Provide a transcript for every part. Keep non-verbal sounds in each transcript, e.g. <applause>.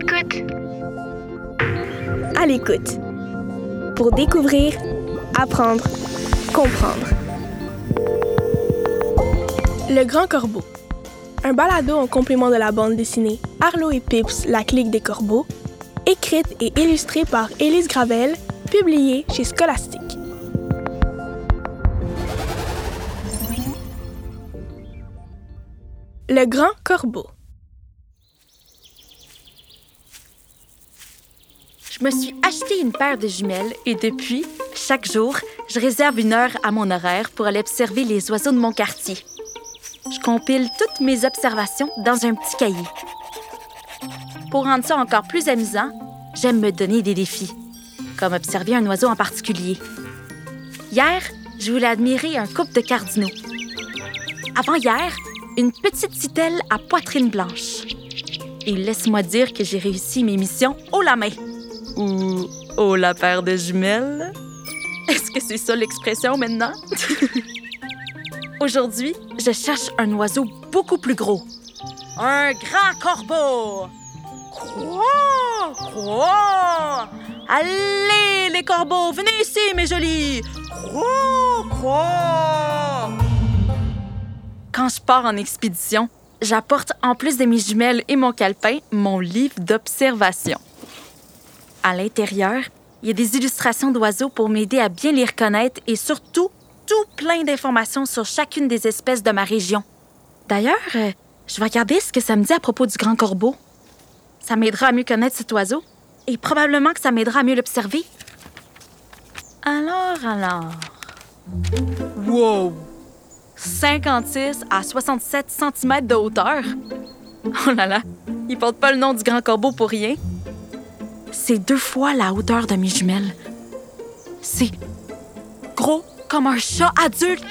l'écoute. À l'écoute. Pour découvrir, apprendre, comprendre. Le Grand Corbeau. Un balado en complément de la bande dessinée Arlo et Pips, la clique des corbeaux, écrite et illustrée par Élise Gravel, publiée chez Scholastique. Le Grand Corbeau. Je me suis acheté une paire de jumelles et depuis, chaque jour, je réserve une heure à mon horaire pour aller observer les oiseaux de mon quartier. Je compile toutes mes observations dans un petit cahier. Pour rendre ça encore plus amusant, j'aime me donner des défis, comme observer un oiseau en particulier. Hier, je voulais admirer un couple de cardinaux. Avant-hier, une petite citelle à poitrine blanche. Et laisse-moi dire que j'ai réussi mes missions haut la main. Ou haut la paire de jumelles? Est-ce que c'est ça l'expression maintenant? <laughs> Aujourd'hui, je cherche un oiseau beaucoup plus gros. Un grand corbeau! Quoi? Quoi? Allez, les corbeaux, venez ici, mes jolis! Quoi? Quoi? Quand je pars en expédition, j'apporte en plus de mes jumelles et mon calepin mon livre d'observation. À l'intérieur, il y a des illustrations d'oiseaux pour m'aider à bien les reconnaître et surtout tout plein d'informations sur chacune des espèces de ma région. D'ailleurs, euh, je vais regarder ce que ça me dit à propos du grand corbeau. Ça m'aidera à mieux connaître cet oiseau et probablement que ça m'aidera à mieux l'observer. Alors, alors. Wow! 56 à 67 cm de hauteur. Oh là là, il porte pas le nom du grand corbeau pour rien. C'est deux fois la hauteur de mes jumelles. C'est gros comme un chat adulte.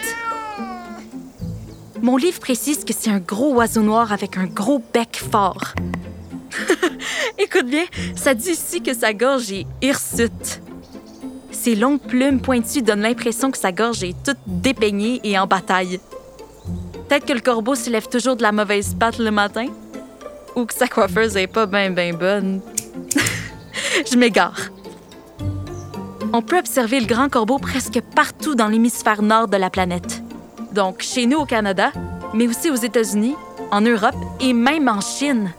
Mon livre précise que c'est un gros oiseau noir avec un gros bec fort. <laughs> Écoute bien, ça dit ici que sa gorge est hirsute. Ses longues plumes pointues donnent l'impression que sa gorge est toute dépeignée et en bataille. Peut-être que le corbeau se lève toujours de la mauvaise patte le matin. Ou que sa coiffeuse est pas bien, bien bonne. Je m'égare. On peut observer le grand corbeau presque partout dans l'hémisphère nord de la planète. Donc, chez nous au Canada, mais aussi aux États-Unis, en Europe et même en Chine.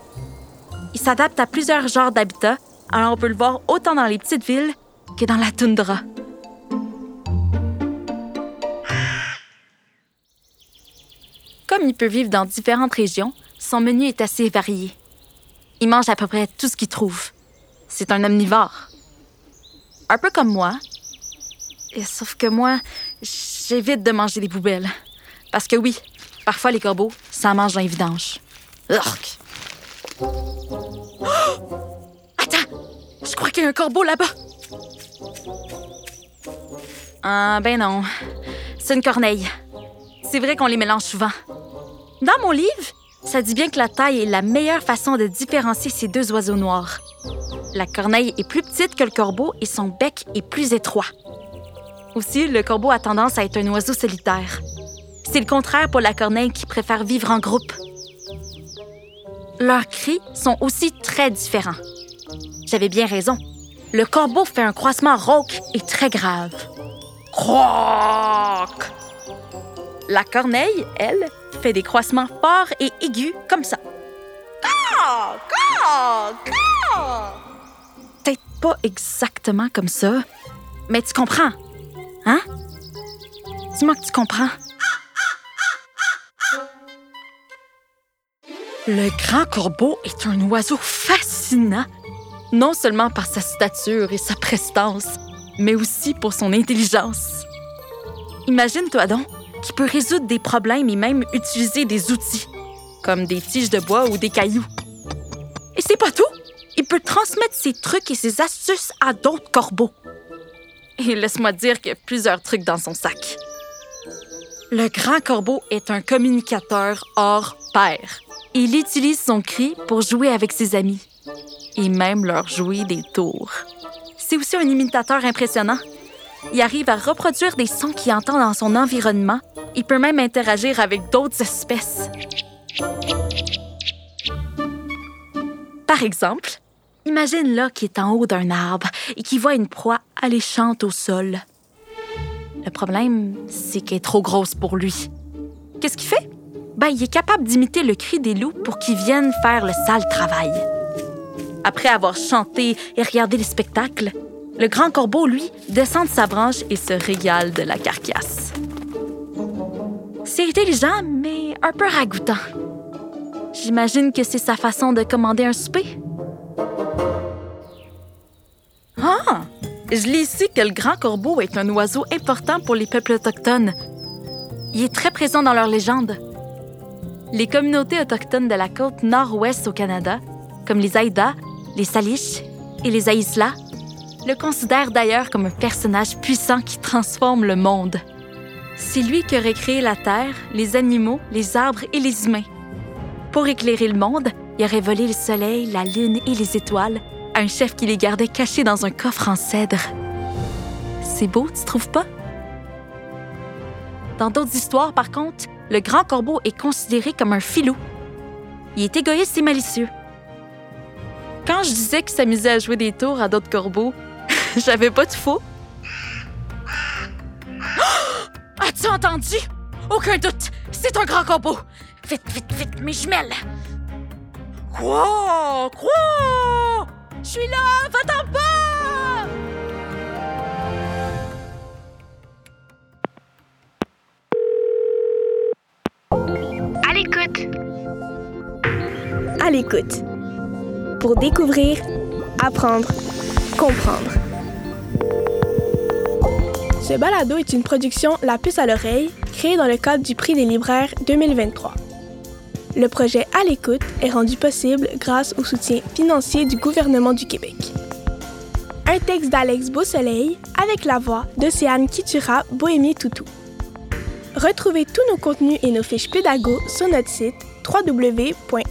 Il s'adapte à plusieurs genres d'habitats, alors on peut le voir autant dans les petites villes que dans la toundra. Comme il peut vivre dans différentes régions, son menu est assez varié. Il mange à peu près tout ce qu'il trouve. C'est un omnivore. Un peu comme moi. Et sauf que moi, j'évite de manger des poubelles. Parce que oui, parfois les corbeaux, ça mange dans les vidanges. Urk! Oh! Attends! Je crois qu'il y a un corbeau là-bas. Ah, ben non. C'est une corneille. C'est vrai qu'on les mélange souvent. Dans mon livre, ça dit bien que la taille est la meilleure façon de différencier ces deux oiseaux noirs. La corneille est plus petite que le corbeau et son bec est plus étroit. Aussi, le corbeau a tendance à être un oiseau solitaire. C'est le contraire pour la corneille qui préfère vivre en groupe. Leurs cris sont aussi très différents. J'avais bien raison. Le corbeau fait un croissement rauque et très grave. La corneille, elle, fait des croissements forts et aigus comme ça. Peut-être pas exactement comme ça, mais tu comprends. Hein? Dis-moi que tu comprends. Le grand corbeau est un oiseau fascinant, non seulement par sa stature et sa prestance, mais aussi pour son intelligence. Imagine-toi donc qu'il peut résoudre des problèmes et même utiliser des outils, comme des tiges de bois ou des cailloux. Et c'est pas tout! Il peut transmettre ses trucs et ses astuces à d'autres corbeaux. Et laisse-moi dire qu'il y a plusieurs trucs dans son sac. Le grand corbeau est un communicateur hors pair. Il utilise son cri pour jouer avec ses amis et même leur jouer des tours. C'est aussi un imitateur impressionnant. Il arrive à reproduire des sons qu'il entend dans son environnement. Il peut même interagir avec d'autres espèces. Par exemple, Imagine là qui est en haut d'un arbre et qui voit une proie alléchante au sol. Le problème, c'est qu'elle est trop grosse pour lui. Qu'est-ce qu'il fait? Ben, il est capable d'imiter le cri des loups pour qu'ils viennent faire le sale travail. Après avoir chanté et regardé les spectacles, le grand corbeau, lui, descend de sa branche et se régale de la carcasse. C'est intelligent, mais un peu ragoûtant. J'imagine que c'est sa façon de commander un souper. Ah! Je lis ici que le grand corbeau est un oiseau important pour les peuples autochtones. Il est très présent dans leurs légendes. Les communautés autochtones de la côte nord-ouest au Canada, comme les Aïdas, les Salish et les Aïsla, le considèrent d'ailleurs comme un personnage puissant qui transforme le monde. C'est lui qui aurait créé la terre, les animaux, les arbres et les humains. Pour éclairer le monde, il aurait volé le soleil, la lune et les étoiles à un chef qui les gardait cachés dans un coffre en cèdre. C'est beau, tu trouves pas? Dans d'autres histoires, par contre, le grand corbeau est considéré comme un filou. Il est égoïste et malicieux. Quand je disais qu'il s'amusait à jouer des tours à d'autres corbeaux, <laughs> j'avais pas de faux. <gasps> As-tu entendu? Aucun doute, c'est un grand corbeau. Vite, vite, vite, mes jumelles. Quoi? Quoi? Je suis là, va-t'en pas! À l'écoute. À l'écoute. Pour découvrir, apprendre, comprendre. Ce balado est une production La puce à l'oreille, créée dans le cadre du prix des libraires 2023. Le projet À l'écoute est rendu possible grâce au soutien financier du gouvernement du Québec. Un texte d'Alex Beausoleil avec la voix d'Océane Kitura Bohémie Toutou. Retrouvez tous nos contenus et nos fiches pédago sur notre site www.lpalo.com.